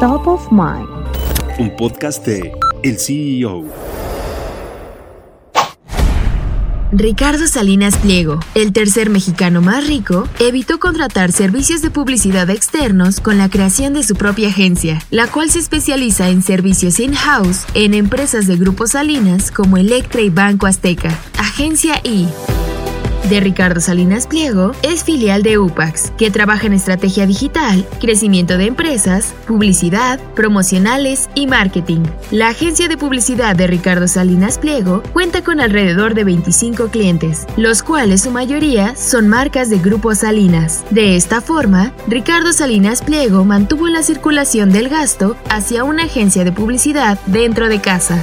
Top of Mind. Un podcast de El CEO. Ricardo Salinas Pliego, el tercer mexicano más rico, evitó contratar servicios de publicidad externos con la creación de su propia agencia, la cual se especializa en servicios in-house en empresas de Grupo Salinas como Electra y Banco Azteca. Agencia I de Ricardo Salinas Pliego es filial de UPAX, que trabaja en estrategia digital, crecimiento de empresas, publicidad, promocionales y marketing. La agencia de publicidad de Ricardo Salinas Pliego cuenta con alrededor de 25 clientes, los cuales su mayoría son marcas de Grupo Salinas. De esta forma, Ricardo Salinas Pliego mantuvo la circulación del gasto hacia una agencia de publicidad dentro de casa.